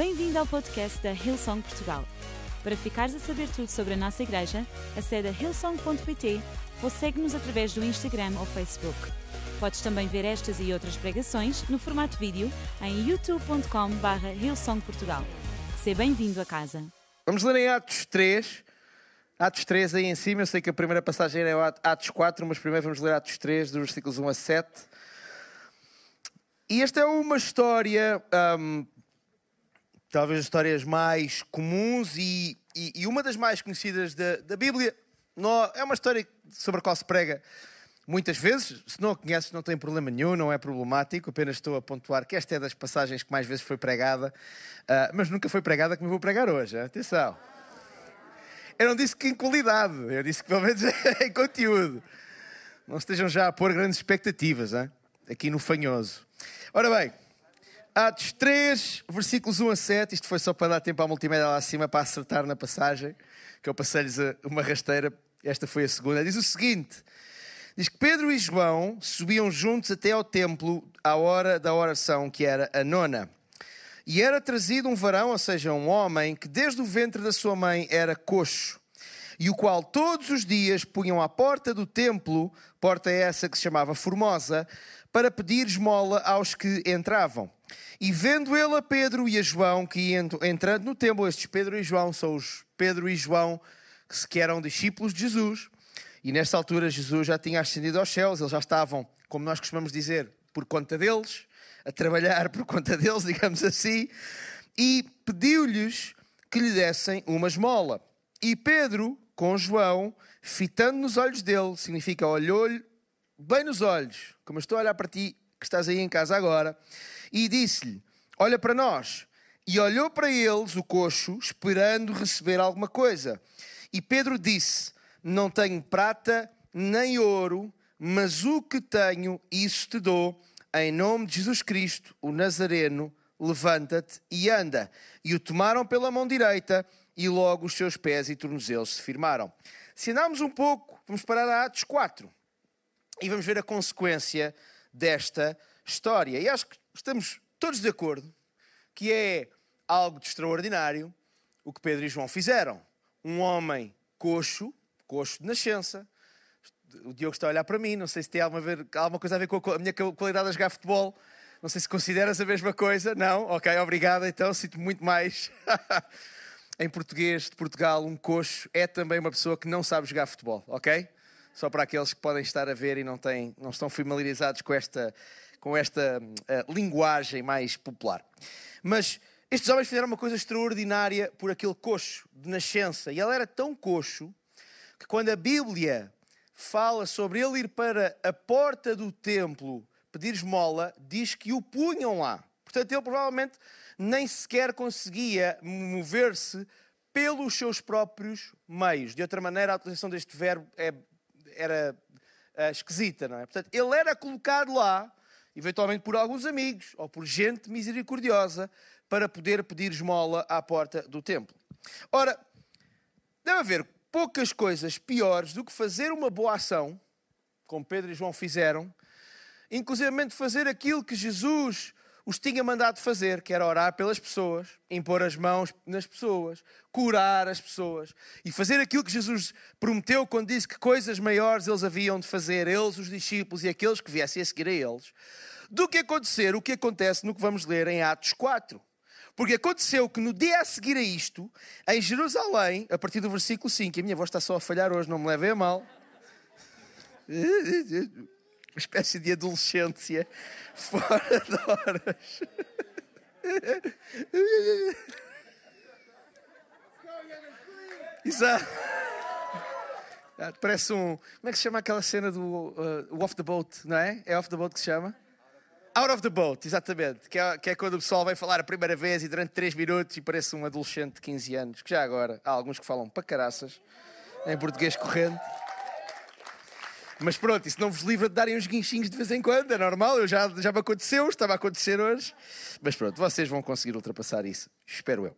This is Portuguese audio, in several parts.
Bem-vindo ao podcast da Hillsong Portugal. Para ficares a saber tudo sobre a nossa igreja, acede a hillsong.pt ou segue-nos através do Instagram ou Facebook. Podes também ver estas e outras pregações no formato vídeo em youtube.com.br hillsongportugal. Seja bem-vindo a casa. Vamos ler em Atos 3. Atos 3 aí em cima, eu sei que a primeira passagem é Atos 4, mas primeiro vamos ler Atos 3, dos versículos 1 a 7. E esta é uma história, hum, talvez as histórias mais comuns e, e, e uma das mais conhecidas da, da Bíblia. é uma história sobre a qual se prega muitas vezes. Se não a conheces, não tem problema nenhum, não é problemático. Apenas estou a pontuar que esta é das passagens que mais vezes foi pregada, uh, mas nunca foi pregada como eu vou pregar hoje. Atenção. Eu não disse que em qualidade, eu disse que pelo menos em conteúdo. Não estejam já a pôr grandes expectativas hein? aqui no fanhoso. Ora bem, Atos 3, versículos 1 a 7. Isto foi só para dar tempo à multimédia lá acima para acertar na passagem, que eu passei-lhes uma rasteira. Esta foi a segunda. Diz o seguinte: Diz que Pedro e João subiam juntos até ao templo à hora da oração, que era a nona. E era trazido um varão, ou seja, um homem, que desde o ventre da sua mãe era coxo, e o qual todos os dias punham à porta do templo, porta essa que se chamava Formosa, para pedir esmola aos que entravam. E vendo ele a Pedro e a João, que entrando no templo, estes Pedro e João são os Pedro e João que eram discípulos de Jesus, e nesta altura Jesus já tinha ascendido aos céus, eles já estavam, como nós costumamos dizer, por conta deles, a trabalhar por conta deles, digamos assim, e pediu-lhes que lhe dessem uma esmola. E Pedro, com João, fitando nos olhos dele, significa olhou-lhe bem nos olhos, como estou a olhar para ti que estás aí em casa agora, e disse-lhe: Olha para nós. E olhou para eles, o coxo, esperando receber alguma coisa. E Pedro disse: Não tenho prata nem ouro, mas o que tenho, isso te dou em nome de Jesus Cristo, o Nazareno, levanta-te e anda. E o tomaram pela mão direita e logo os seus pés e tornozelos se firmaram. Se andarmos um pouco, vamos parar a Atos 4 e vamos ver a consequência desta história. E acho que estamos todos de acordo que é algo de extraordinário o que Pedro e João fizeram. Um homem coxo, coxo de nascença, o Diogo está a olhar para mim, não sei se tem alguma, ver, alguma coisa a ver com a minha qualidade a jogar futebol. Não sei se consideras a mesma coisa. Não? Ok, obrigado. Então, sinto muito mais. em português de Portugal, um coxo é também uma pessoa que não sabe jogar futebol, ok? Só para aqueles que podem estar a ver e não, têm, não estão familiarizados com esta, com esta uh, linguagem mais popular. Mas estes homens fizeram uma coisa extraordinária por aquele coxo de nascença. E ele era tão coxo que quando a Bíblia fala sobre ele ir para a porta do templo pedir esmola, diz que o punham lá. Portanto, ele provavelmente nem sequer conseguia mover-se pelos seus próprios meios. De outra maneira, a utilização deste verbo é, era é, esquisita, não é? Portanto, ele era colocado lá, eventualmente por alguns amigos ou por gente misericordiosa, para poder pedir esmola à porta do templo. Ora, deve haver poucas coisas piores do que fazer uma boa ação, como Pedro e João fizeram, inclusive fazer aquilo que Jesus os tinha mandado fazer, que era orar pelas pessoas, impor as mãos nas pessoas, curar as pessoas e fazer aquilo que Jesus prometeu quando disse que coisas maiores eles haviam de fazer, eles, os discípulos e aqueles que viessem a seguir a eles, do que acontecer o que acontece no que vamos ler em Atos 4. Porque aconteceu que no dia a seguir a isto, em Jerusalém, a partir do versículo 5, a minha voz está só a falhar hoje, não me levem a mal. Uma espécie de adolescência fora de horas. Exato. Parece um. Como é que se chama aquela cena do uh, Off the Boat, não é? É Off the Boat que se chama? Out of the boat, exatamente. Que é, que é, quando o pessoal vem falar a primeira vez e durante 3 minutos e parece um adolescente de 15 anos. Que já agora há alguns que falam para caraças, em português corrente. Mas pronto, isso não vos livra de darem uns guinchinhos de vez em quando, é normal, eu já, já me aconteceu, estava a acontecer hoje. Mas pronto, vocês vão conseguir ultrapassar isso, espero eu.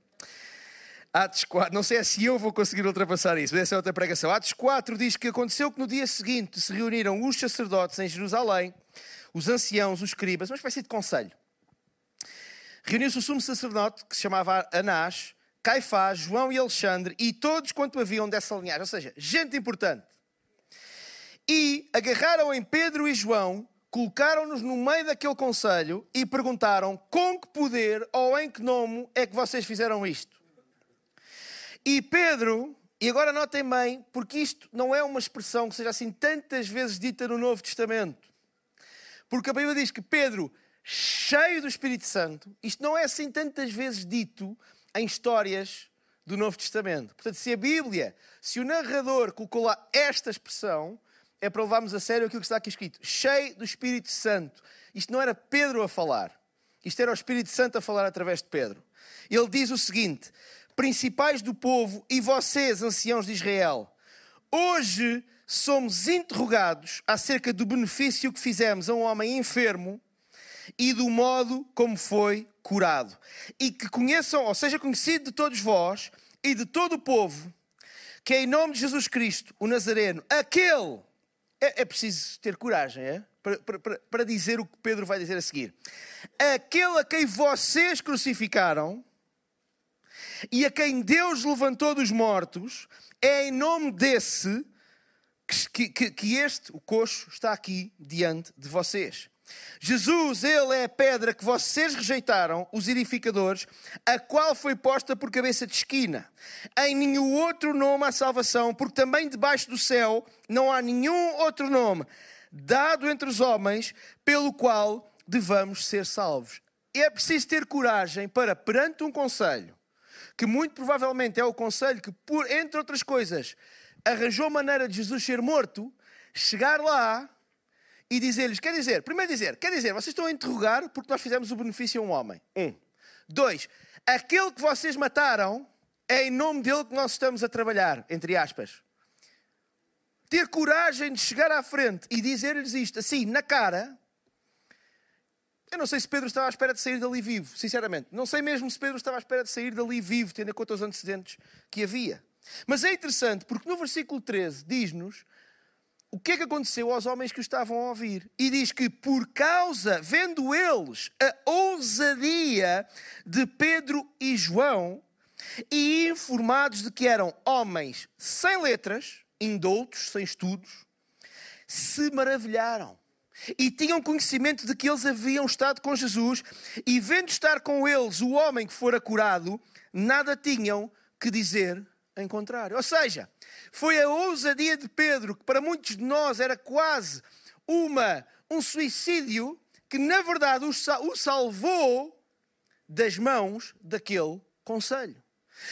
Atos 4, não sei se eu vou conseguir ultrapassar isso, mas essa é outra pregação. Atos 4 diz que aconteceu que no dia seguinte se reuniram os sacerdotes em Jerusalém os anciãos, os escribas, uma espécie de conselho. reuniu-se o sumo sacerdote, que se chamava Anás, Caifás, João e Alexandre, e todos quanto haviam dessa linhagem, ou seja, gente importante. E agarraram em Pedro e João, colocaram-nos no meio daquele conselho e perguntaram com que poder ou em que nome é que vocês fizeram isto. E Pedro, e agora notem bem, porque isto não é uma expressão que seja assim tantas vezes dita no Novo Testamento. Porque a Bíblia diz que Pedro, cheio do Espírito Santo, isto não é assim tantas vezes dito em histórias do Novo Testamento. Portanto, se a Bíblia, se o narrador colocou lá esta expressão, é para levarmos a sério aquilo que está aqui escrito. Cheio do Espírito Santo. Isto não era Pedro a falar. Isto era o Espírito Santo a falar através de Pedro. Ele diz o seguinte: Principais do povo e vocês, anciãos de Israel, hoje somos interrogados acerca do benefício que fizemos a um homem enfermo e do modo como foi curado. E que conheçam, ou seja, conhecido de todos vós e de todo o povo, que é em nome de Jesus Cristo, o Nazareno, aquele é, é preciso ter coragem, é? Para, para, para dizer o que Pedro vai dizer a seguir. Aquele a quem vocês crucificaram e a quem Deus levantou dos mortos, é em nome desse que, que, que este, o coxo, está aqui diante de vocês. Jesus, Ele é a pedra que vocês rejeitaram, os edificadores, a qual foi posta por cabeça de esquina. Em nenhum outro nome há salvação, porque também debaixo do céu não há nenhum outro nome dado entre os homens pelo qual devamos ser salvos. É preciso ter coragem para, perante um conselho, que muito provavelmente é o conselho que, por, entre outras coisas, arranjou maneira de Jesus ser morto, chegar lá e dizer-lhes, quer dizer, primeiro dizer, quer dizer, vocês estão a interrogar porque nós fizemos o benefício a um homem. Um. Dois, aquele que vocês mataram é em nome dele que nós estamos a trabalhar, entre aspas. Ter coragem de chegar à frente e dizer-lhes isto assim, na cara. Eu não sei se Pedro estava à espera de sair dali vivo, sinceramente. Não sei mesmo se Pedro estava à espera de sair dali vivo, tendo em conta os antecedentes que havia. Mas é interessante porque no versículo 13 diz-nos o que é que aconteceu aos homens que o estavam a ouvir? E diz que por causa, vendo eles a ousadia de Pedro e João, e informados de que eram homens sem letras, indoutos, sem estudos, se maravilharam. E tinham conhecimento de que eles haviam estado com Jesus, e vendo estar com eles o homem que fora curado, nada tinham que dizer em contrário. Ou seja, foi a ousadia de Pedro, que para muitos de nós era quase uma, um suicídio, que na verdade o salvou das mãos daquele conselho.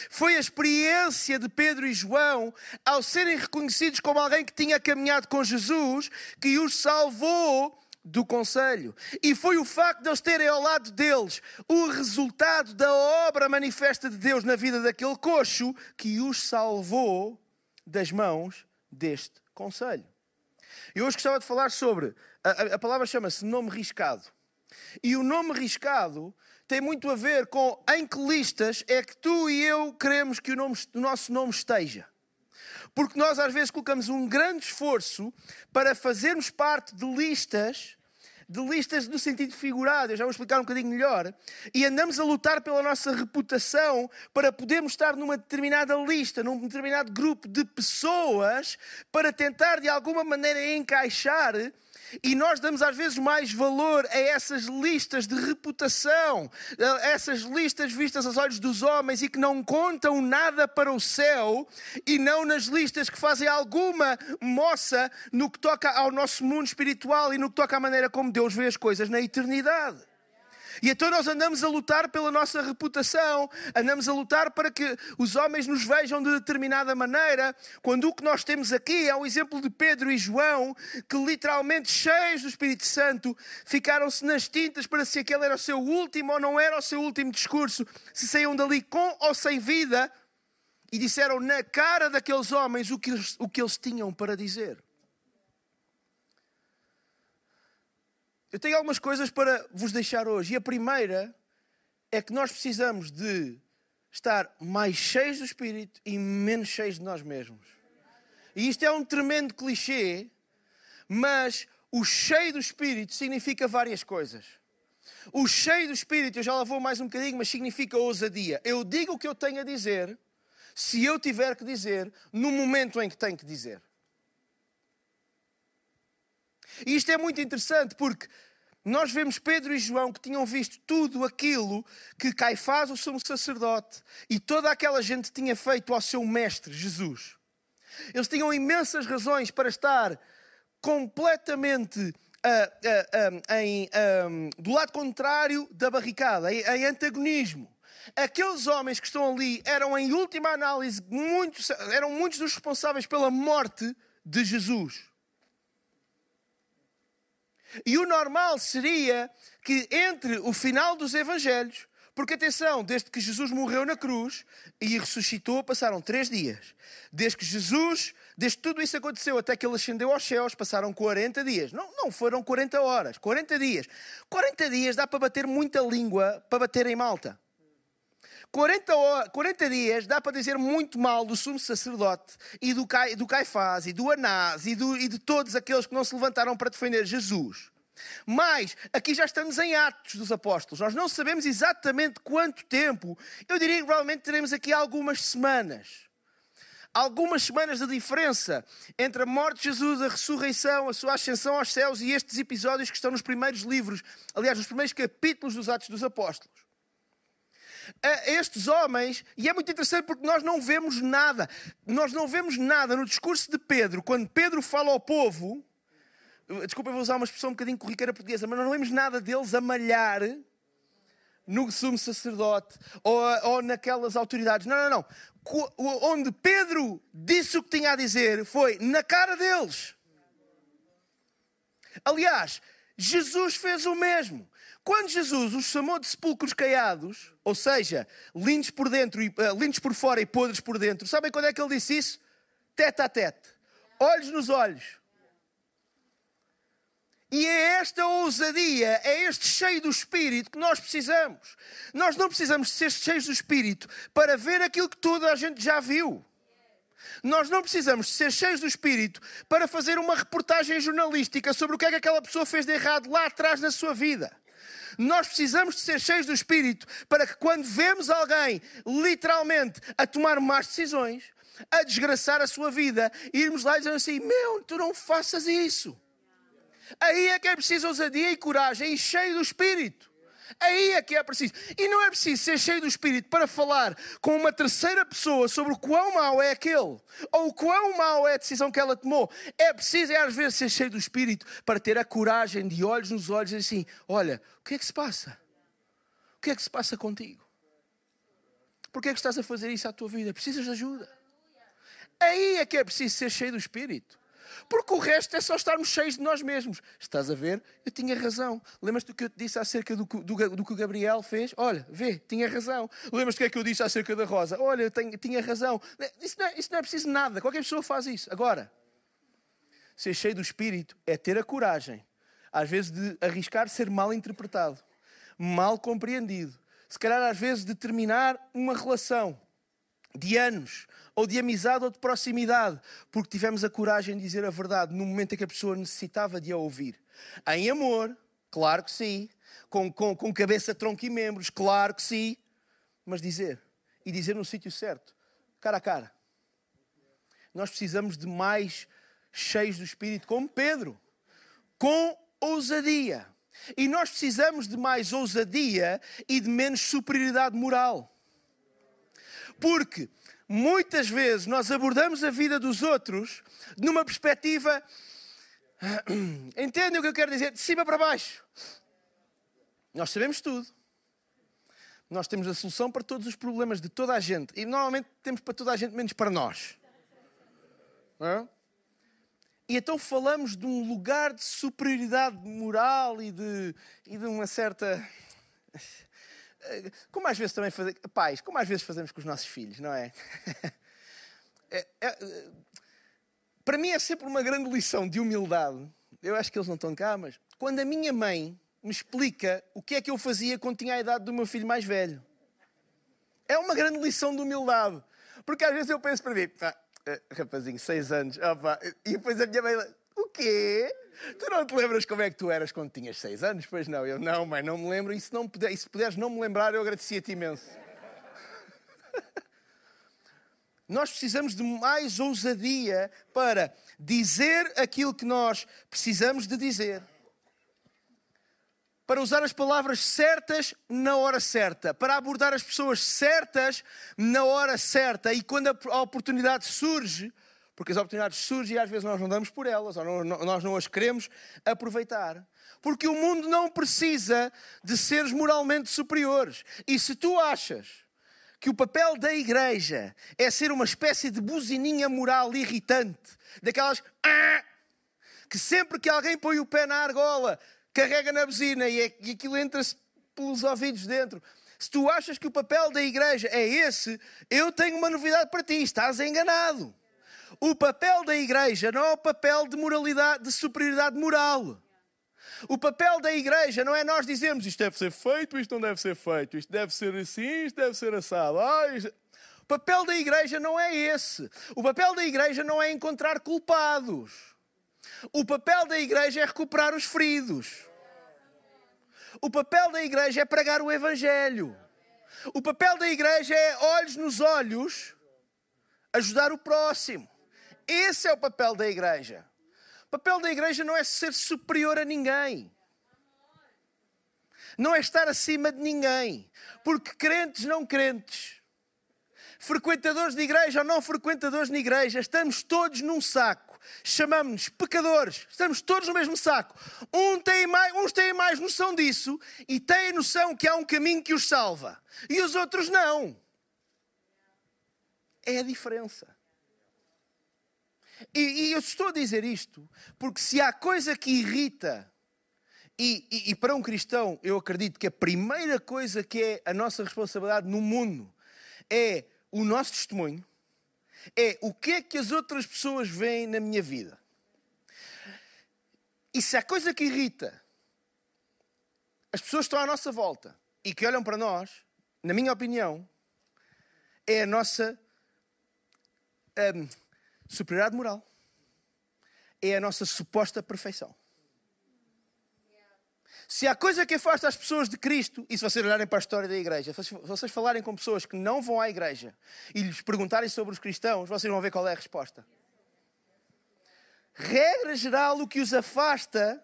Foi a experiência de Pedro e João, ao serem reconhecidos como alguém que tinha caminhado com Jesus, que os salvou do conselho. E foi o facto de eles terem ao lado deles o resultado da obra manifesta de Deus na vida daquele coxo que os salvou das mãos deste conselho. Eu hoje gostava de falar sobre. A, a palavra chama-se nome riscado. E o nome riscado tem muito a ver com em que listas é que tu e eu queremos que o, nome, o nosso nome esteja. Porque nós às vezes colocamos um grande esforço para fazermos parte de listas de listas no sentido figurado, eu já vou explicar um bocadinho melhor, e andamos a lutar pela nossa reputação para podermos estar numa determinada lista, num determinado grupo de pessoas, para tentar de alguma maneira encaixar e nós damos às vezes mais valor a essas listas de reputação, a essas listas vistas aos olhos dos homens e que não contam nada para o céu, e não nas listas que fazem alguma moça no que toca ao nosso mundo espiritual e no que toca à maneira como Deus vê as coisas na eternidade. E então nós andamos a lutar pela nossa reputação, andamos a lutar para que os homens nos vejam de determinada maneira, quando o que nós temos aqui é o exemplo de Pedro e João, que literalmente cheios do Espírito Santo, ficaram-se nas tintas para se aquele era o seu último ou não era o seu último discurso, se saíam dali com ou sem vida, e disseram na cara daqueles homens o que, o que eles tinham para dizer. Eu tenho algumas coisas para vos deixar hoje. E a primeira é que nós precisamos de estar mais cheios do Espírito e menos cheios de nós mesmos. E isto é um tremendo clichê, mas o cheio do Espírito significa várias coisas. O cheio do Espírito, eu já lá vou mais um bocadinho, mas significa ousadia. Eu digo o que eu tenho a dizer, se eu tiver que dizer, no momento em que tenho que dizer. E isto é muito interessante porque nós vemos Pedro e João que tinham visto tudo aquilo que Caifás, o sumo sacerdote, e toda aquela gente tinha feito ao seu mestre Jesus. Eles tinham imensas razões para estar completamente uh, uh, um, em, um, do lado contrário da barricada, em, em, antagonismo. Aqueles homens que estão ali eram, em última análise, muitos, eram muitos dos responsáveis pela morte de Jesus. E o normal seria que entre o final dos Evangelhos, porque atenção, desde que Jesus morreu na cruz e ressuscitou, passaram três dias. Desde que Jesus, desde que tudo isso aconteceu até que ele ascendeu aos céus, passaram 40 dias. Não, não foram 40 horas, 40 dias. 40 dias dá para bater muita língua para bater em malta. 40, horas, 40 dias dá para dizer muito mal do sumo sacerdote e do, Cai, do Caifás e do Anás e, do, e de todos aqueles que não se levantaram para defender Jesus. Mas aqui já estamos em Atos dos Apóstolos. Nós não sabemos exatamente quanto tempo. Eu diria que provavelmente teremos aqui algumas semanas. Algumas semanas de diferença entre a morte de Jesus, a ressurreição, a sua ascensão aos céus e estes episódios que estão nos primeiros livros, aliás, nos primeiros capítulos dos Atos dos Apóstolos a estes homens, e é muito interessante porque nós não vemos nada, nós não vemos nada no discurso de Pedro, quando Pedro fala ao povo, desculpa, eu vou usar uma expressão um bocadinho corriqueira portuguesa, mas nós não vemos nada deles a malhar no sumo sacerdote ou, ou naquelas autoridades. Não, não, não. Onde Pedro disse o que tinha a dizer foi na cara deles. Aliás, Jesus fez o mesmo. Quando Jesus os chamou de sepulcros caiados, ou seja, lindos por dentro, e, uh, lindos por fora e podres por dentro, sabem quando é que ele disse isso? Tete a tete, olhos nos olhos. E é esta ousadia, é este cheio do Espírito que nós precisamos. Nós não precisamos ser cheios do Espírito para ver aquilo que toda a gente já viu. Nós não precisamos ser cheios do Espírito para fazer uma reportagem jornalística sobre o que é que aquela pessoa fez de errado lá atrás na sua vida. Nós precisamos de ser cheios do Espírito para que quando vemos alguém literalmente a tomar más decisões, a desgraçar a sua vida, irmos lá e dizer assim: Meu, tu não faças isso. Aí é que é preciso ousadia e coragem e cheio do Espírito. Aí é que é preciso. E não é preciso ser cheio do Espírito para falar com uma terceira pessoa sobre o quão mau é aquele, ou o quão mau é a decisão que ela tomou. É preciso, é, às vezes, ser cheio do Espírito para ter a coragem de olhos nos olhos e assim: olha, o que é que se passa? O que é que se passa contigo? Por que é que estás a fazer isso à tua vida? Precisas de ajuda. Aí é que é preciso ser cheio do Espírito. Porque o resto é só estarmos cheios de nós mesmos. Estás a ver? Eu tinha razão. Lembras-te do que eu te disse acerca do, do, do, que o Gabriel fez? Olha, vê, tinha razão. Lembras-te do que é que eu disse acerca da Rosa? Olha, eu tenho, tinha razão. Isso não, é, isso não é preciso nada. Qualquer pessoa faz isso. Agora, ser cheio do Espírito é ter a coragem, às vezes, de arriscar ser mal interpretado, mal compreendido. Se calhar, às vezes, de terminar uma relação de anos, ou de amizade ou de proximidade, porque tivemos a coragem de dizer a verdade no momento em que a pessoa necessitava de a ouvir. Em amor, claro que sim. Com, com, com cabeça, tronco e membros, claro que sim. Mas dizer, e dizer no sítio certo, cara a cara. Nós precisamos de mais cheios do Espírito, como Pedro, com ousadia. E nós precisamos de mais ousadia e de menos superioridade moral. Porque muitas vezes nós abordamos a vida dos outros numa perspectiva. Entendem o que eu quero dizer? De cima para baixo. Nós sabemos tudo. Nós temos a solução para todos os problemas de toda a gente. E normalmente temos para toda a gente, menos para nós. É? E então falamos de um lugar de superioridade moral e de, e de uma certa como às vezes também fazemos, pais, como às vezes fazemos com os nossos filhos, não é? é, é para mim é sempre uma grande lição de humildade. Eu acho que eles não estão cá, mas quando a minha mãe me explica o que é que eu fazia quando tinha a idade do meu filho mais velho. É uma grande lição de humildade. Porque às vezes eu penso para mim, ah, rapazinho, seis anos, opa, e depois a minha mãe, O quê? Tu não te lembras como é que tu eras quando tinhas seis anos? Pois não, eu não, mãe, não me lembro. E se, não puder, e se puderes não me lembrar, eu agradecia-te imenso. Nós precisamos de mais ousadia para dizer aquilo que nós precisamos de dizer. Para usar as palavras certas na hora certa, para abordar as pessoas certas na hora certa. E quando a oportunidade surge, porque as oportunidades surgem e às vezes nós não damos por elas, ou não, nós não as queremos aproveitar. Porque o mundo não precisa de seres moralmente superiores. E se tu achas que o papel da igreja é ser uma espécie de buzininha moral irritante, daquelas ah", que sempre que alguém põe o pé na argola, carrega na buzina é, e aquilo entra-se pelos ouvidos dentro. Se tu achas que o papel da igreja é esse, eu tenho uma novidade para ti: estás enganado. O papel da igreja não é o papel de moralidade, de superioridade moral. O papel da igreja não é nós dizermos isto deve ser feito, isto não deve ser feito, isto deve ser assim, isto deve ser assado. Ah, isto... O papel da igreja não é esse. O papel da igreja não é encontrar culpados. O papel da igreja é recuperar os feridos. O papel da igreja é pregar o evangelho. O papel da igreja é olhos nos olhos, ajudar o próximo. Esse é o papel da igreja. O papel da igreja não é ser superior a ninguém. Não é estar acima de ninguém. Porque crentes, não crentes, frequentadores de igreja ou não frequentadores de igreja, estamos todos num saco. Chamamos-nos pecadores, estamos todos no mesmo saco. Um tem mais, uns têm mais noção disso e têm noção que há um caminho que os salva. E os outros não. É a diferença. E, e eu estou a dizer isto porque se há coisa que irrita, e, e, e para um cristão eu acredito que a primeira coisa que é a nossa responsabilidade no mundo é o nosso testemunho, é o que é que as outras pessoas veem na minha vida. E se há coisa que irrita as pessoas estão à nossa volta e que olham para nós, na minha opinião, é a nossa hum, superioridade moral. É a nossa suposta perfeição. Se há coisa que afasta as pessoas de Cristo, e se vocês olharem para a história da igreja, se vocês falarem com pessoas que não vão à igreja e lhes perguntarem sobre os cristãos, vocês vão ver qual é a resposta. Regra geral, o que os afasta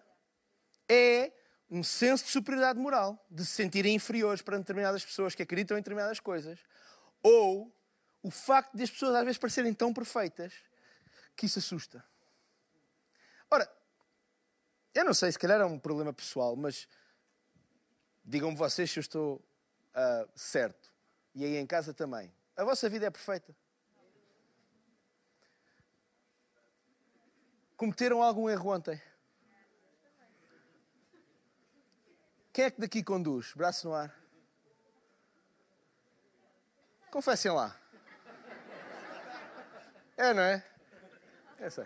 é um senso de superioridade moral, de se sentirem inferiores para determinadas pessoas que acreditam em determinadas coisas, ou o facto de as pessoas às vezes parecerem tão perfeitas que isso assusta. Ora, eu não sei, se calhar é um problema pessoal, mas digam-me vocês se eu estou uh, certo. E aí em casa também. A vossa vida é perfeita. Cometeram algum erro ontem? Quem é que daqui conduz? Braço no ar. Confessem lá. É, não é? Sei.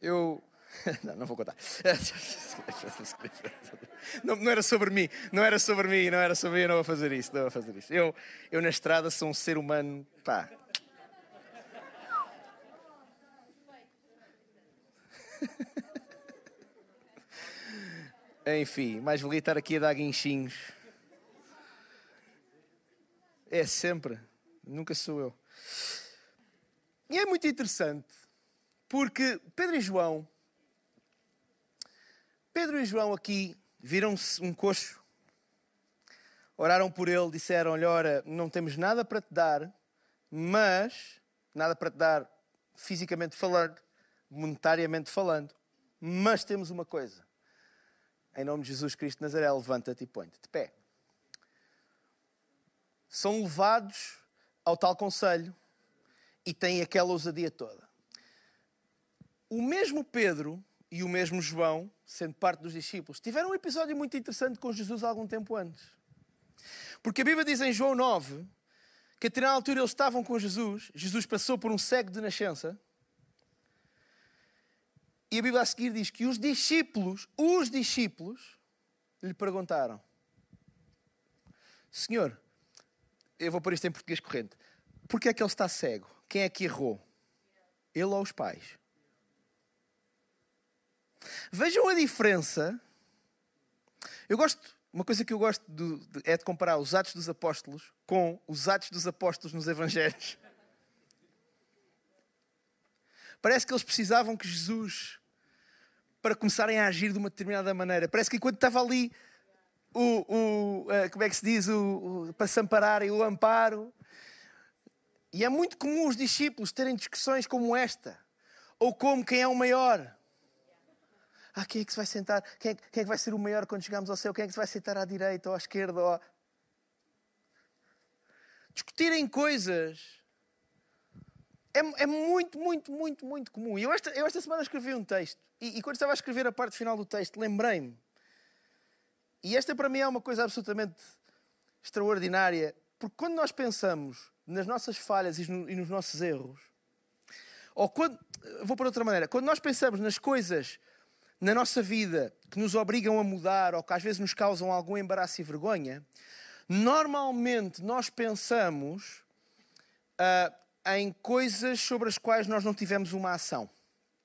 Eu. Não, não vou contar. Não, não, era sobre mim, não era sobre mim, não era sobre mim, eu não vou fazer isso, não vou fazer isso. Eu, eu na estrada sou um ser humano, pá. Enfim, mais valia estar aqui a dar guinchinhos. É sempre, nunca sou eu. E é muito interessante porque Pedro e João, Pedro e João aqui viram-se um coxo, oraram por ele, disseram-lhe: Ora, não temos nada para te dar, mas, nada para te dar fisicamente falando, monetariamente falando, mas temos uma coisa. Em nome de Jesus Cristo de Nazaré, levanta-te e põe-te de pé. São levados ao tal conselho e têm aquela ousadia toda. O mesmo Pedro e o mesmo João, sendo parte dos discípulos, tiveram um episódio muito interessante com Jesus algum tempo antes. Porque a Bíblia diz em João 9 que até na altura eles estavam com Jesus, Jesus passou por um cego de nascença. E a Bíblia a seguir diz que os discípulos, os discípulos, lhe perguntaram: Senhor, eu vou pôr isto em português corrente, Porque é que ele está cego? Quem é que errou? Ele ou os pais? Vejam a diferença. Eu gosto, uma coisa que eu gosto de, de, é de comparar os Atos dos Apóstolos com os Atos dos Apóstolos nos Evangelhos. Parece que eles precisavam que Jesus, para começarem a agir de uma determinada maneira, parece que enquanto estava ali o, o eh, como é que se diz, o, o, para se ampararem, o amparo, e é muito comum os discípulos terem discussões como esta, ou como quem é o maior. Ah, quem é que se vai sentar? Quem é, quem é, que vai ser o maior quando chegarmos ao céu? Quem é que se vai sentar à direita ou à esquerda? Ou... Discutirem coisas é, é, muito, muito, muito, muito comum. Eu esta, eu esta semana escrevi um texto e, e quando estava a escrever a parte final do texto, lembrei-me. E esta para mim é uma coisa absolutamente extraordinária, porque quando nós pensamos nas nossas falhas e, no, nos nossos erros, ou quando, vou por outra maneira, quando nós pensamos nas coisas na nossa vida que nos obrigam a mudar ou que às vezes nos causam algum embaraço e vergonha, normalmente nós pensamos uh, em coisas sobre as quais nós não tivemos uma ação.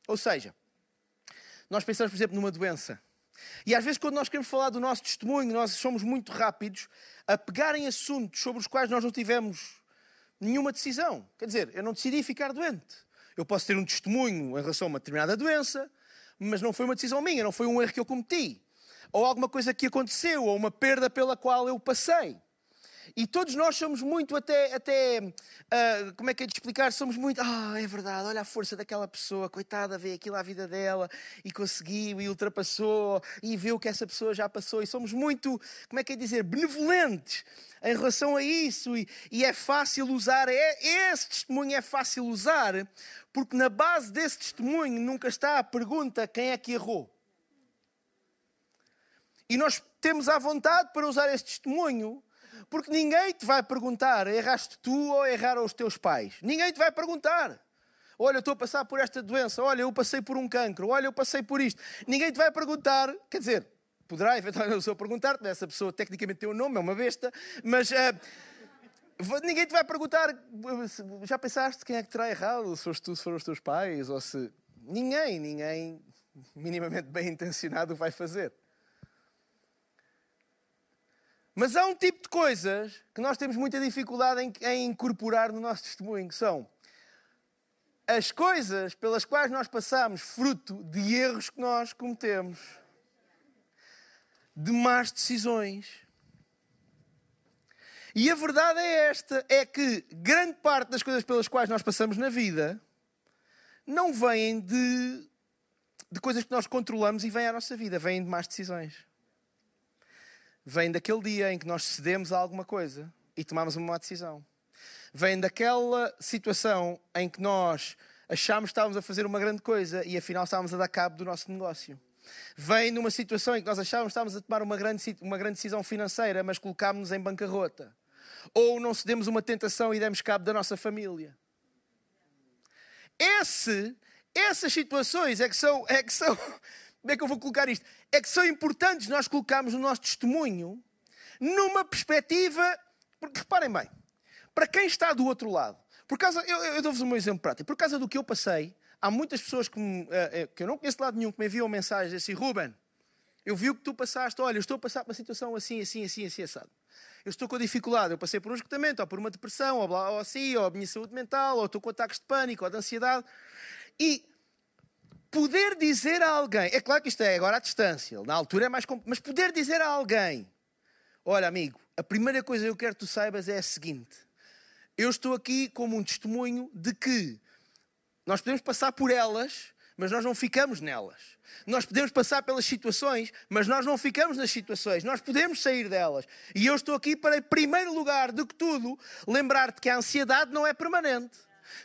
Ou seja, nós pensamos, por exemplo, numa doença. E às vezes, quando nós queremos falar do nosso testemunho, nós somos muito rápidos a pegar em assuntos sobre os quais nós não tivemos nenhuma decisão. Quer dizer, eu não decidi ficar doente. Eu posso ter um testemunho em relação a uma determinada doença, mas não foi uma decisão minha, não foi um erro que eu cometi. Ou alguma coisa que aconteceu, ou uma perda pela qual eu passei. E todos nós somos muito até, até uh, como é que é de explicar? Somos muito, ah, é verdade, olha a força daquela pessoa, coitada, vê aquilo à vida dela e conseguiu e ultrapassou e viu que essa pessoa já passou. E somos muito, como é que é dizer, benevolentes em relação a isso. E, e é fácil usar, é, esse testemunho é fácil usar, porque na base desse testemunho nunca está a pergunta quem é que errou. E nós temos à vontade para usar esse testemunho porque ninguém te vai perguntar, erraste tu ou erraram os teus pais. Ninguém te vai perguntar. Olha, eu estou a passar por esta doença. Olha, eu passei por um cancro. Olha, eu passei por isto. Ninguém te vai perguntar. Quer dizer, poderá eventualmente a pessoa perguntar-te. Essa pessoa tecnicamente tem um nome, é uma besta. Mas... Uh, Ninguém te vai perguntar, já pensaste quem é que terá errado? Se tu, se foram os teus pais, ou se. Ninguém, ninguém minimamente bem intencionado vai fazer. Mas há um tipo de coisas que nós temos muita dificuldade em, em incorporar no nosso testemunho, que são as coisas pelas quais nós passamos fruto de erros que nós cometemos, de más decisões. E a verdade é esta: é que grande parte das coisas pelas quais nós passamos na vida não vêm de, de coisas que nós controlamos e vêm à nossa vida, vêm de más decisões vem daquele dia em que nós cedemos a alguma coisa e tomamos uma má decisão. Vem daquela situação em que nós achámos que estávamos a fazer uma grande coisa e afinal estávamos a dar cabo do nosso negócio. Vem numa situação em que nós achávamos que estávamos a tomar uma grande, uma grande decisão financeira, mas colocámos-nos em bancarrota. Ou não cedemos uma tentação e demos cabo da nossa família. Esse, essas situações é que são, é que são como é que eu vou colocar isto? É que são importantes nós colocarmos o nosso testemunho numa perspectiva. Porque reparem bem, para quem está do outro lado, por causa, eu, eu dou-vos um exemplo prático, por causa do que eu passei, há muitas pessoas que, me, uh, que eu não conheço de lado nenhum que me enviam mensagens assim: Ruben, eu vi o que tu passaste, olha, eu estou a passar por uma situação assim, assim, assim, assim, assado. Eu estou com dificuldade, eu passei por um esgotamento, ou por uma depressão, ou, ou assim, ou a minha saúde mental, ou estou com ataques de pânico, ou de ansiedade. E poder dizer a alguém, é claro que isto é agora à distância, na altura é mais mas poder dizer a alguém: Olha, amigo, a primeira coisa que eu quero que tu saibas é a seguinte: eu estou aqui como um testemunho de que nós podemos passar por elas, mas nós não ficamos nelas. Nós podemos passar pelas situações, mas nós não ficamos nas situações. Nós podemos sair delas. E eu estou aqui para, em primeiro lugar do que tudo, lembrar-te que a ansiedade não é permanente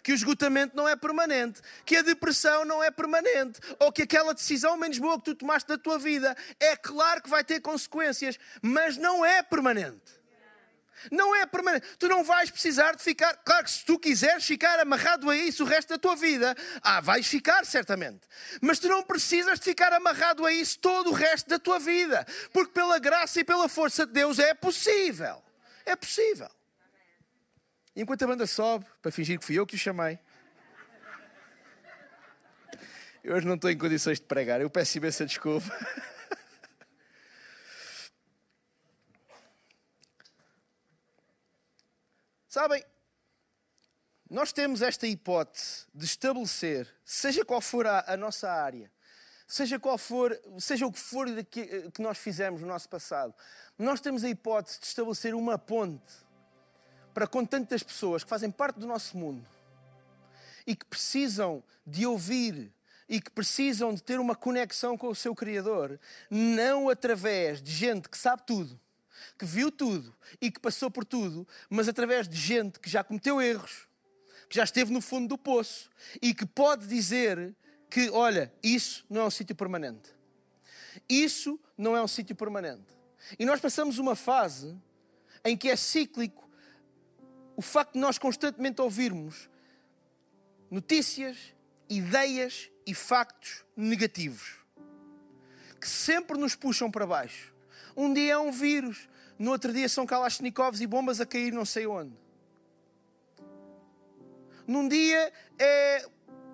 que o esgotamento não é permanente, que a depressão não é permanente, ou que aquela decisão menos boa que tu tomaste da tua vida é claro que vai ter consequências, mas não é permanente. Não é permanente. Tu não vais precisar de ficar. Claro que se tu quiseres ficar amarrado a isso o resto da tua vida, ah, vais ficar certamente. Mas tu não precisas de ficar amarrado a isso todo o resto da tua vida. Porque pela graça e pela força de Deus é possível. É possível. Enquanto a banda sobe, para fingir que fui eu que o chamei, eu hoje não estou em condições de pregar, eu peço imensa desculpa. Sabem, nós temos esta hipótese de estabelecer, seja qual for a, a nossa área, seja qual for, seja o que for que, que nós fizemos no nosso passado, nós temos a hipótese de estabelecer uma ponte para com tantas pessoas que fazem parte do nosso mundo e que precisam de ouvir e que precisam de ter uma conexão com o seu Criador, não através de gente que sabe tudo, que viu tudo e que passou por tudo, mas através de gente que já cometeu erros, que já esteve no fundo do poço e que pode dizer que, olha, isso não é um sítio permanente. Isso não é um sítio permanente. E nós passamos uma fase em que é cíclico o facto de nós constantemente ouvirmos notícias, ideias e factos negativos que sempre nos puxam para baixo. Um dia é um vírus, no outro dia são Kalashnikovs e bombas a cair não sei onde. Num dia é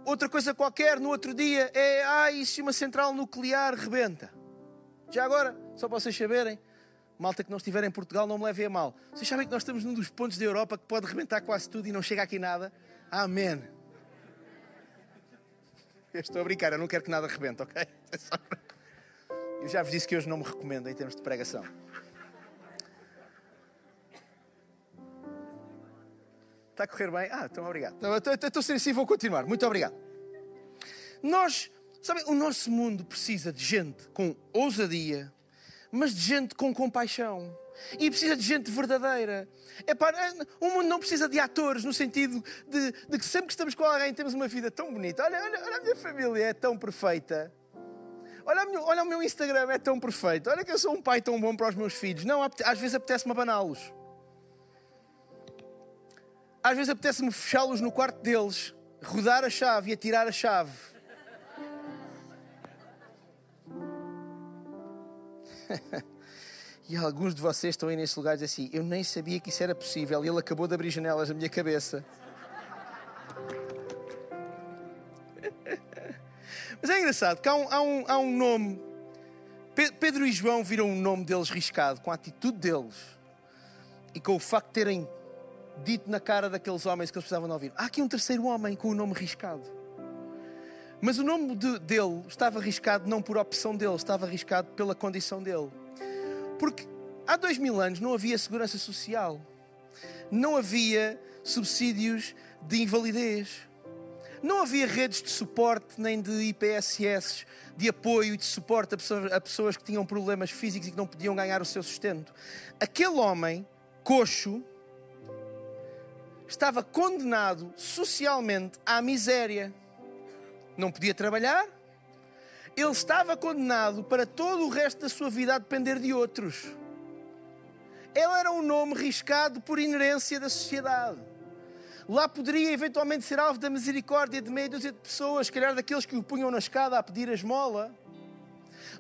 outra coisa qualquer, no outro dia é, ah, se uma central nuclear rebenta? Já agora, só para vocês saberem, malta que não estiver em Portugal, não me levem a mal. Vocês sabem que nós estamos num dos pontos da Europa que pode rebentar quase tudo e não chega aqui nada? Amém. Eu estou a brincar, eu não quero que nada rebente, ok? Eu já vos disse que hoje não me recomendo em termos de pregação. Está a correr bem? Ah, então obrigado. Estou ser assim, vou continuar. Muito obrigado. Nós, sabem, o nosso mundo precisa de gente com ousadia, mas de gente com compaixão. E precisa de gente verdadeira. É para, o mundo não precisa de atores, no sentido de, de, que sempre que estamos com alguém temos uma vida tão bonita. Olha, olha, olha a minha família é tão perfeita. Olha, meu, olha o meu Instagram é tão perfeito. Olha que eu sou um pai tão bom para os meus filhos. Não, às vezes apetece-me abaná-los. Às vezes apetece-me fechá-los no quarto deles, rodar a chave e atirar a chave. e alguns de vocês estão aí nesse lugar dizem assim: Eu nem sabia que isso era possível e ele acabou de abrir janelas na minha cabeça. Mas é engraçado que há um, há um, há um nome. Pedro e João viram o nome deles riscado com a atitude deles e com o facto de terem dito na cara daqueles homens que eles precisavam de ouvir. Há aqui um terceiro homem com o nome riscado. Mas o nome de, dele estava arriscado não por opção dele, estava arriscado pela condição dele. Porque há dois mil anos não havia segurança social, não havia subsídios de invalidez, não havia redes de suporte nem de IPSS, de apoio e de suporte a pessoas, a pessoas que tinham problemas físicos e que não podiam ganhar o seu sustento. Aquele homem, coxo, estava condenado socialmente à miséria. Não podia trabalhar. Ele estava condenado para todo o resto da sua vida a depender de outros. Ele era um nome riscado por inerência da sociedade. Lá poderia eventualmente ser alvo da misericórdia de meia dúzia de pessoas, se calhar daqueles que o punham na escada a pedir a esmola.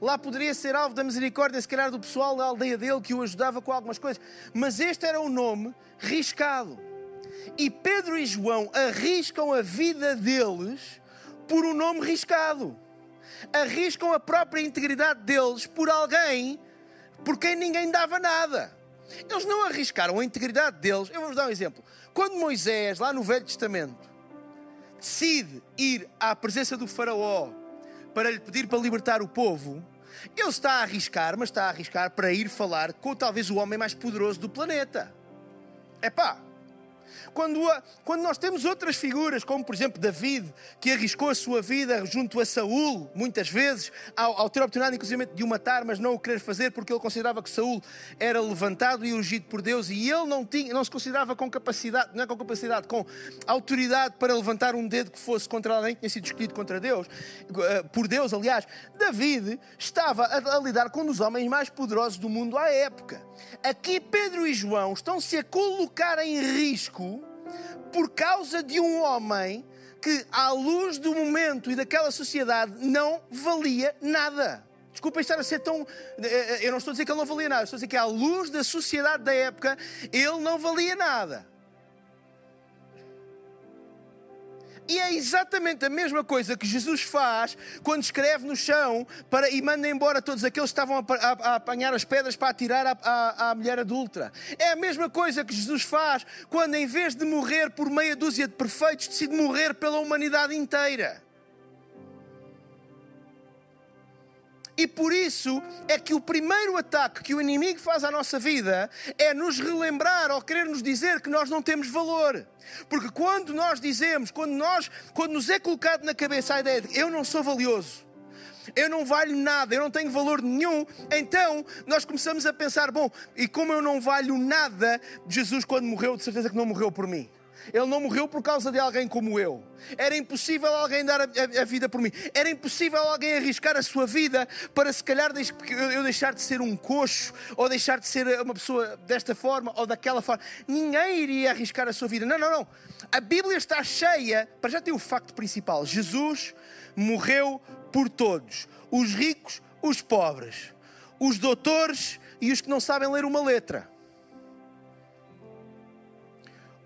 Lá poderia ser alvo da misericórdia, se calhar do pessoal da aldeia dele que o ajudava com algumas coisas. Mas este era um nome riscado. E Pedro e João arriscam a vida deles por um nome riscado. Arriscam a própria integridade deles por alguém por quem ninguém dava nada. Eles não arriscaram a integridade deles. Eu vou-vos dar um exemplo. Quando Moisés, lá no Velho Testamento, decide ir à presença do Faraó para lhe pedir para libertar o povo, ele está a arriscar, mas está a arriscar para ir falar com talvez o homem mais poderoso do planeta. É pá, quando, a, quando nós temos outras figuras, como por exemplo David, que arriscou a sua vida junto a Saul, muitas vezes, ao, ao ter a oportunidade inclusive de o matar, mas não o querer fazer porque ele considerava que Saul era levantado e ungido por Deus e ele não, tinha, não se considerava com capacidade, não é com capacidade, com autoridade para levantar um dedo que fosse contra alguém que tinha sido escolhido contra Deus, eh, por Deus, aliás. David estava a, a lidar com um dos homens mais poderosos do mundo à época. Aqui Pedro e João estão-se a colocar em risco por causa de um homem que, à luz do momento e daquela sociedade, não valia nada. Desculpa estar a ser tão. Eh, eh, eu não estou a dizer que ele não valia nada, estou a dizer que, à luz da sociedade da época, ele não valia nada. E é exatamente a mesma coisa que Jesus faz quando escreve no chão para, e manda embora todos aqueles que estavam a, a, a apanhar as pedras para atirar à mulher adulta. É a mesma coisa que Jesus faz quando, em vez de morrer por meia dúzia de perfeitos, decide morrer pela humanidade inteira. E por isso é que o primeiro ataque que o inimigo faz à nossa vida é nos relembrar ou querer nos dizer que nós não temos valor. Porque quando nós dizemos, quando, nós, quando nos é colocado na cabeça a ideia de eu não sou valioso, eu não valho nada, eu não tenho valor nenhum, então nós começamos a pensar: bom, e como eu não valho nada, Jesus, quando morreu, de certeza que não morreu por mim. Ele não morreu por causa de alguém como eu. Era impossível alguém dar a, a, a, vida por mim. Era impossível alguém arriscar a sua vida para se calhar eu deixar de ser um coxo ou deixar de ser uma pessoa desta forma ou daquela forma. Ninguém iria arriscar a sua vida. Não, não, não. A Bíblia está cheia. Para já tem o facto principal: Jesus morreu por todos: os ricos, os pobres, os doutores e os que não sabem ler uma letra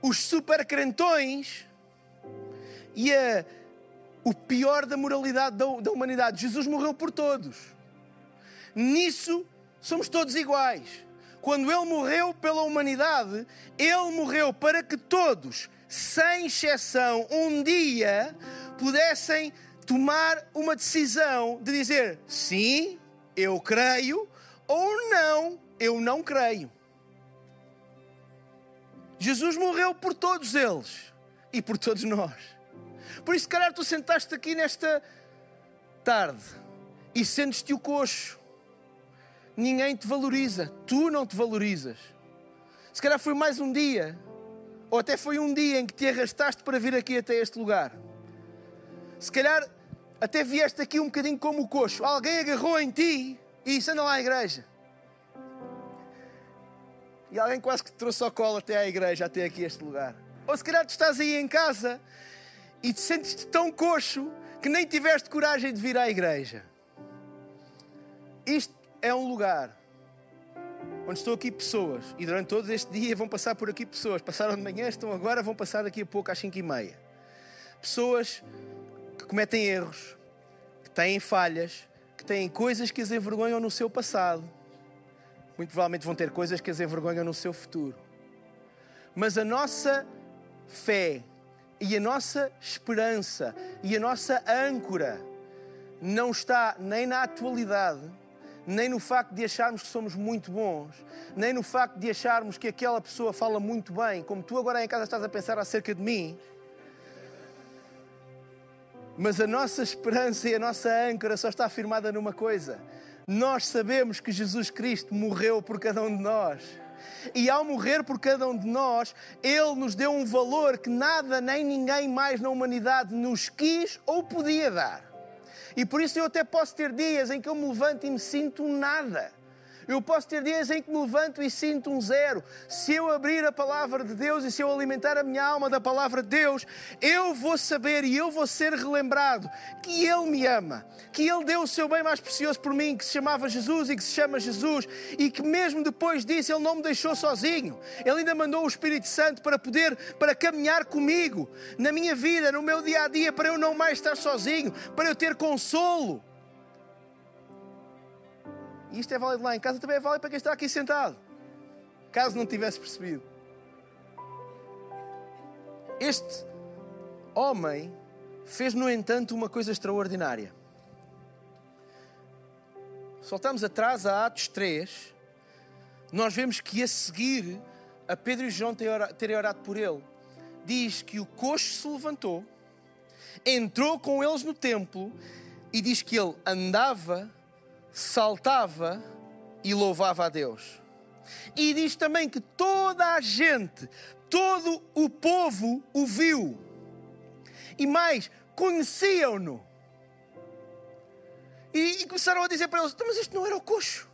os super crentões e a, o pior da moralidade da, da humanidade. Jesus morreu por todos. Nisso somos todos iguais. Quando ele morreu pela humanidade, ele morreu para que todos, sem exceção, um dia pudessem tomar uma decisão de dizer sim, eu creio, ou não, eu não creio. Jesus morreu por todos eles e por todos nós. Por isso, se calhar, tu sentaste aqui nesta tarde e sentes-te o coxo. Ninguém te valoriza, tu não te valorizas. Se calhar foi mais um dia, ou até foi um dia em que te arrastaste para vir aqui até este lugar. Se calhar até vieste aqui um bocadinho como o coxo. Alguém agarrou em ti e disse: anda lá à igreja. E alguém quase que trouxe ao colo até à igreja, até aqui este lugar. Ou se calhar tu estás aí em casa e te sentes-te tão coxo que nem tiveste coragem de vir à igreja. Isto é um lugar onde estão aqui pessoas e durante todo este dia vão passar por aqui pessoas. Passaram de manhã, estão agora, vão passar daqui a pouco às 5 e meia. Pessoas que cometem erros, que têm falhas, que têm coisas que as envergonham no seu passado muito provavelmente vão ter coisas que as envergonham no seu futuro. Mas a nossa fé e a nossa esperança e a nossa âncora não está nem na atualidade, nem no facto de acharmos que somos muito bons, nem no facto de acharmos que aquela pessoa fala muito bem, como tu agora em casa estás a pensar acerca de mim. Mas a nossa esperança e a nossa âncora só está firmada numa coisa: nós sabemos que Jesus Cristo morreu por cada um de nós. E ao morrer por cada um de nós, Ele nos deu um valor que nada nem ninguém mais na humanidade nos quis ou podia dar. E por isso eu até posso ter dias em que eu me levanto e me sinto nada. Eu posso ter dias em que me levanto e sinto um zero. Se eu abrir a palavra de Deus e se eu alimentar a minha alma da palavra de Deus, eu vou saber e eu vou ser relembrado que Ele me ama, que Ele deu o seu bem mais precioso por mim, que se chamava Jesus e que se chama Jesus, e que mesmo depois disso Ele não me deixou sozinho. Ele ainda mandou o Espírito Santo para poder, para caminhar comigo na minha vida, no meu dia a dia, para eu não mais estar sozinho, para eu ter consolo. Isto é válido lá em casa, também é válido para quem está aqui sentado. Caso não tivesse percebido. Este homem fez, no entanto, uma coisa extraordinária. Soltamos atrás a Atos 3, nós vemos que a seguir a Pedro e João terem orado por ele, diz que o coxo se levantou, entrou com eles no templo e diz que ele andava saltava e louvava a Deus. E diz também que toda a gente, todo o povo o viu. E mais, conheciam-no. E, e, começaram a dizer para eles: então, Mas isto não era o coxo.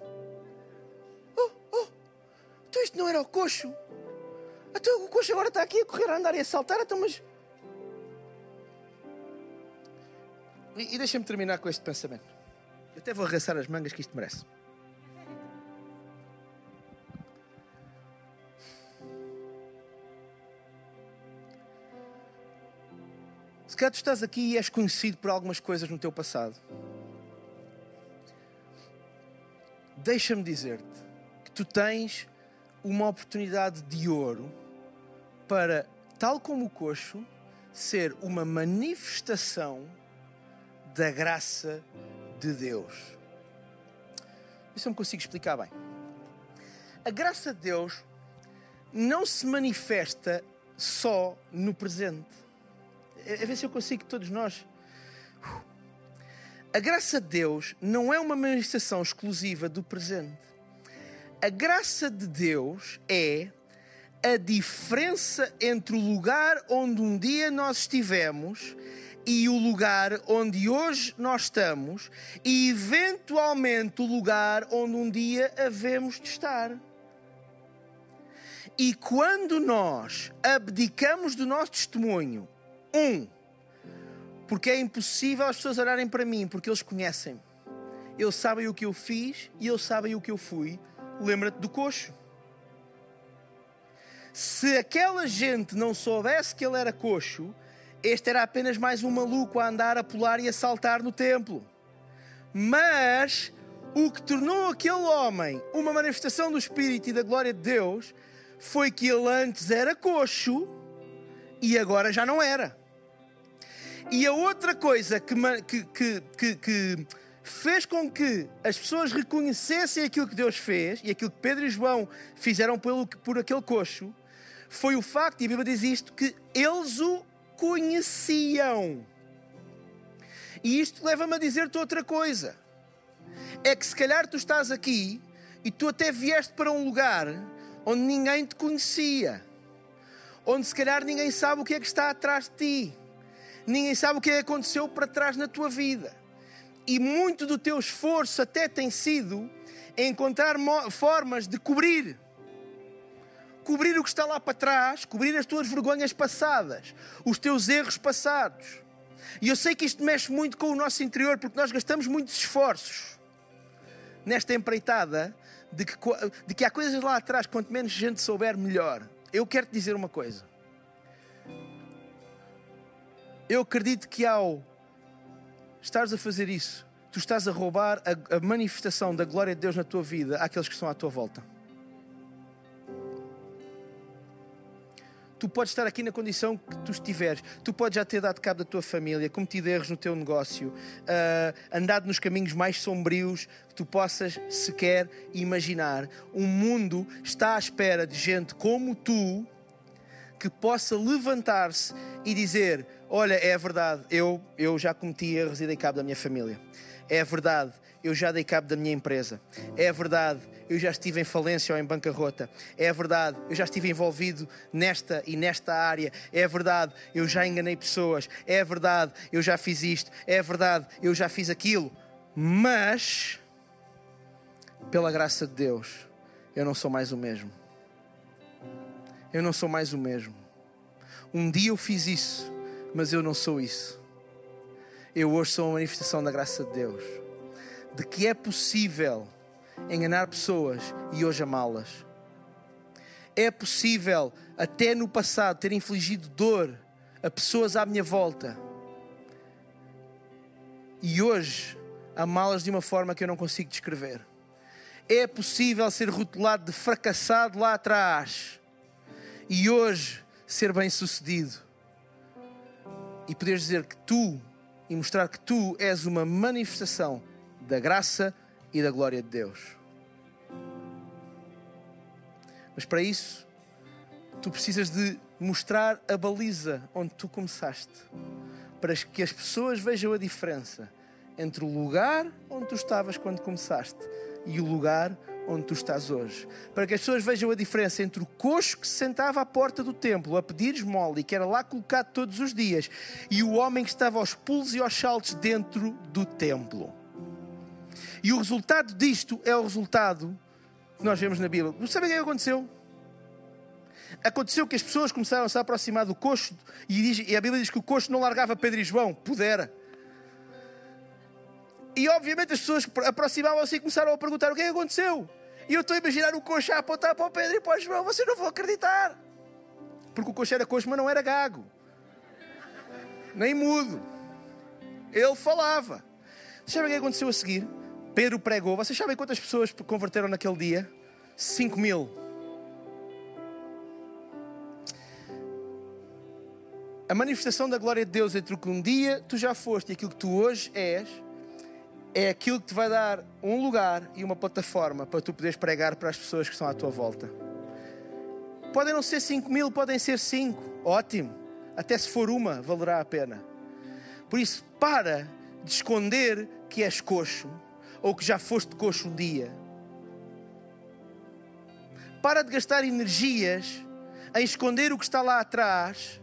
Oh, oh, então isto não era o coxo. Então o coxo agora está aqui a correr, a andar e a saltar. Então, mas. E, e deixa-me terminar com este pensamento. Eu até vou arregaçar as mangas que isto merece. Se cá tu estás aqui e és conhecido por algumas coisas no teu passado. Deixa-me dizer-te que tu tens uma oportunidade de ouro para, tal como o coxo, ser uma manifestação da graça de Deus. Isso eu não consigo explicar bem. A graça de Deus não se manifesta só no presente. A ver se eu consigo, todos nós. A graça de Deus não é uma manifestação exclusiva do presente. A graça de Deus é a diferença entre o lugar onde um dia nós estivemos e o lugar onde hoje nós estamos e eventualmente o lugar onde um dia havemos de estar. E quando nós abdicamos do nosso testemunho, um, porque é impossível as pessoas olharem para mim, porque eles conhecem-me. Eles sabem o que eu fiz e eles sabem o que eu fui. Lembra-te do coxo. Se aquela gente não soubesse que ele era coxo, este era apenas mais um maluco a andar a pular e a saltar no templo. Mas o que tornou aquele homem uma manifestação do Espírito e da glória de Deus foi que ele antes era coxo e agora já não era. E a outra coisa que, que, que, que, fez com que as pessoas reconhecessem aquilo que Deus fez e aquilo que Pedro e João fizeram por, por aquele coxo foi o facto, e a Bíblia diz isto, que eles o conheciam. E isto leva-me a dizer-te outra coisa. É que se calhar tu estás aqui e tu até vieste para um lugar onde ninguém te conhecia, onde se calhar ninguém sabe o que é que está atrás de ti, ninguém sabe o que é que aconteceu para trás na tua vida. E muito do teu esforço até tem sido encontrar formas de cobrir cobrir o que está lá para trás, cobrir as tuas vergonhas passadas, os teus erros passados. E eu sei que isto mexe muito com o nosso interior, porque nós gastamos muitos esforços nesta empreitada de que, de que há coisas lá atrás, quanto menos gente souber, melhor. Eu quero te dizer uma coisa. Eu acredito que ao estares a fazer isso, tu estás a roubar a, a manifestação da glória de Deus na tua vida àqueles que estão à tua volta. Tu podes estar aqui na condição que tu estiveres. Tu podes já ter dado cabo da tua família, cometido erros no teu negócio, uh, andado nos caminhos mais sombrios que tu possas sequer imaginar. O mundo está à espera de gente como tu que possa levantar-se e dizer: Olha, é verdade, eu, eu já cometi erros e dei cabo da minha família. É verdade, eu já dei cabo da minha empresa. É verdade, eu já estive em falência ou em bancarrota. É verdade, eu já estive envolvido nesta e nesta área. É verdade, eu já enganei pessoas. É verdade, eu já fiz isto. É verdade, eu já fiz aquilo. Mas, pela graça de Deus, eu não sou mais o mesmo. Eu não sou mais o mesmo. Um dia eu fiz isso, mas eu não sou isso. Eu hoje sou uma manifestação da graça de Deus de que é possível enganar pessoas e hoje amá-las. É possível, até no passado, ter infligido dor a pessoas à minha volta e hoje amá-las de uma forma que eu não consigo descrever. É possível ser rotulado de fracassado lá atrás e hoje ser bem-sucedido e poderes dizer que tu e mostrar que tu és uma manifestação da graça e da glória de Deus. Mas para isso, tu precisas de mostrar a baliza onde tu começaste, para que as pessoas vejam a diferença entre o lugar onde tu estavas quando começaste e o lugar onde tu estás hoje. Para que as pessoas vejam a diferença entre o coxo que se sentava à porta do templo a pedir esmola e que era lá colocado todos os dias e o homem que estava aos pulos e aos saltos dentro do templo. E o resultado disto é o resultado que nós vemos na Bíblia. Sabe o que aconteceu? Aconteceu que as pessoas começaram a se aproximar do coxo e, diz, e a Bíblia diz que o coxo não largava Pedro e João, pudera. E obviamente as pessoas aproximavam-se e começaram a perguntar o que é que aconteceu. E eu estou a imaginar o coxo a apontar para o Pedro e para o João, vocês não vão acreditar. Porque o coxo era coxo, mas não era gago. nem mudo. Ele falava. Sabem o que aconteceu a seguir? Pedro pregou. Vocês sabem quantas pessoas converteram naquele dia? 5 mil. A manifestação da glória de Deus entre o que um dia tu já foste e aquilo que tu hoje és, é aquilo que te vai dar um lugar e uma plataforma para tu poderes pregar para as pessoas que estão à tua volta. Podem não ser 5 mil, podem ser 5. Ótimo. Até se for uma, valerá a pena. Por isso, para de esconder que és coxo ou que já foste coxo um dia. Para de gastar energias em esconder o que está lá atrás.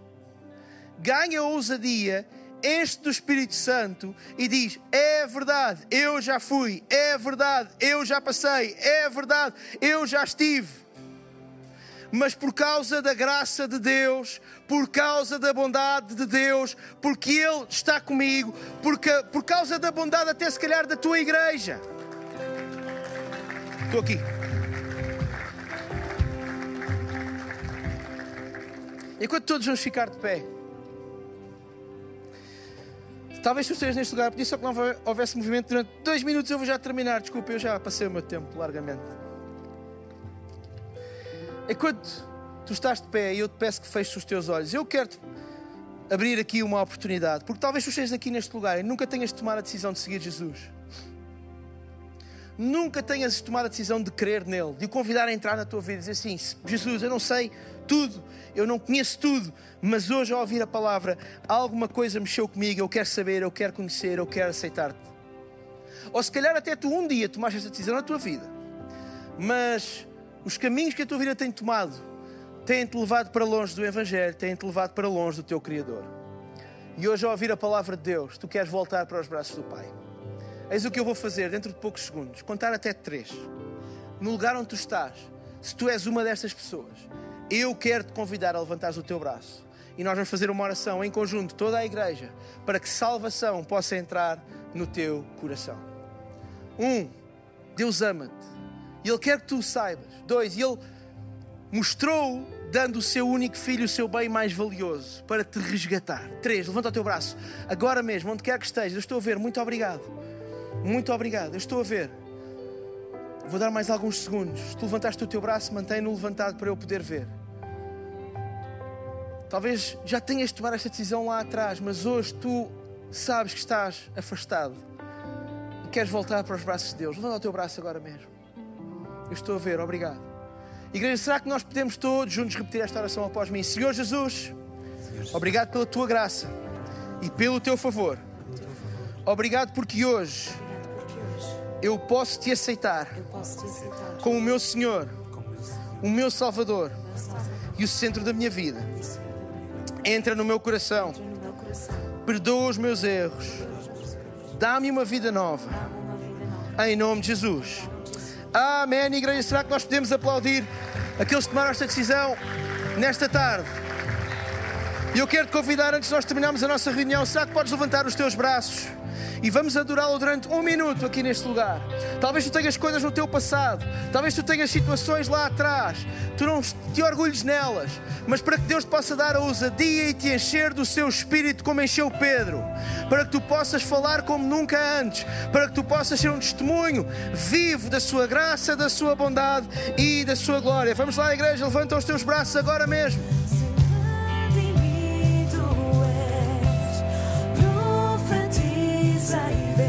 Ganha ousadia, enche do Espírito Santo e diz: É verdade, eu já fui, é verdade, eu já passei, é verdade, eu já estive mas por causa da graça de Deus, por causa da bondade de Deus, porque Ele está comigo, porque, por causa da bondade, até se calhar, da tua igreja. Estou aqui. Enquanto todos vamos ficar de pé. Talvez tu estejas neste lugar, disse só que não houvesse movimento durante dois minutos. Eu vou já terminar. Desculpa, eu já passei o meu tempo largamente. Enquanto tu estás de pé e eu te peço que feches os teus olhos, eu quero abrir aqui uma oportunidade, porque talvez tu estejas aqui neste lugar e nunca tenhas tomado a decisão de seguir Jesus. Nunca tenhas tomado a decisão de crer nele, de o convidar a entrar na tua vida e dizer assim: Jesus, eu não sei tudo, eu não conheço tudo, mas hoje ao ouvir a palavra, alguma coisa mexeu comigo, eu quero saber, eu quero conhecer, eu quero aceitar-te. Ou se calhar até tu um dia tomaste essa decisão na tua vida, mas os caminhos que a tua vida tem tomado têm-te levado para longe do Evangelho, têm-te levado para longe do teu Criador. E hoje, ao ouvir a palavra de Deus, tu queres voltar para os braços do Pai. Eis o que eu vou fazer dentro de poucos segundos: contar até três. No lugar onde tu estás, se tu és uma destas pessoas, eu quero te convidar a levantar o teu braço. E nós vamos fazer uma oração em conjunto, toda a igreja, para que salvação possa entrar no teu coração. Um, Deus ama-te. E Ele quer que tu saibas. Dois, Ele mostrou dando o seu único filho, o seu bem mais valioso, para te resgatar. Três, levanta o teu braço. Agora mesmo, onde quer que estejas, eu estou a ver. Muito obrigado. Muito obrigado. Eu estou a ver. Vou dar mais alguns segundos. Se tu levantaste o teu braço, mantém-no levantado para eu poder ver. Talvez já tenhas de tomar esta decisão lá atrás, mas hoje tu sabes que estás afastado e queres voltar para os braços de Deus. Levanta o teu braço agora mesmo. Eu estou a ver, obrigado. Igreja, será que nós podemos todos juntos repetir esta oração após mim? Senhor Jesus, obrigado pela tua graça e pelo teu favor. Obrigado porque hoje eu posso te aceitar como o meu Senhor, o meu Salvador e o centro da minha vida. Entra no meu coração, perdoa os meus erros, dá-me uma vida nova. Em nome de Jesus. Amém, igreja. Será que nós podemos aplaudir aqueles que tomaram esta decisão nesta tarde? E eu quero te convidar, antes de nós terminarmos a nossa reunião, será que podes levantar os teus braços? E vamos adorá-lo durante um minuto aqui neste lugar. Talvez tu tenhas coisas no teu passado, talvez tu tenhas situações lá atrás, tu não te orgulhes nelas, mas para que Deus te possa dar a ousadia e te encher do seu espírito como encheu Pedro, para que tu possas falar como nunca antes, para que tu possas ser um testemunho vivo da sua graça, da sua bondade e da sua glória. Vamos lá, igreja, levanta os teus braços agora mesmo. sair.